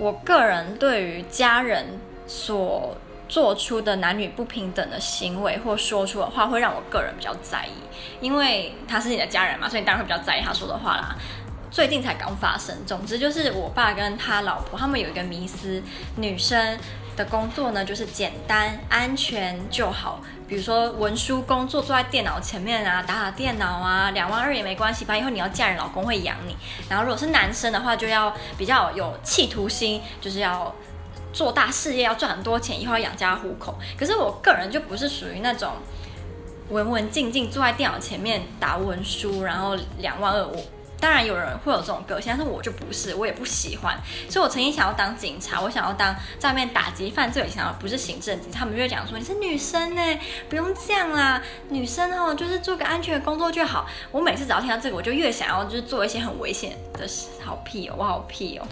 我个人对于家人所做出的男女不平等的行为或说出的话，会让我个人比较在意，因为他是你的家人嘛，所以你当然会比较在意他说的话啦。最近才刚发生，总之就是我爸跟他老婆他们有一个迷思，女生的工作呢就是简单安全就好，比如说文书工作，坐在电脑前面啊，打打电脑啊，两万二也没关系，反正以后你要嫁人，老公会养你。然后如果是男生的话，就要比较有企图心，就是要做大事业，要赚很多钱，以后要养家糊口。可是我个人就不是属于那种文文静静坐在电脑前面打文书，然后两万二我。当然有人会有这种个性，但是我就不是，我也不喜欢。所以我曾经想要当警察，我想要当在外面打击犯罪，想要不是行政警察。他们就会讲说，你是女生呢，不用这样啦，女生哦，就是做个安全的工作就好。我每次只要听到这个，我就越想要就是做一些很危险的事，好屁哦，我好屁哦。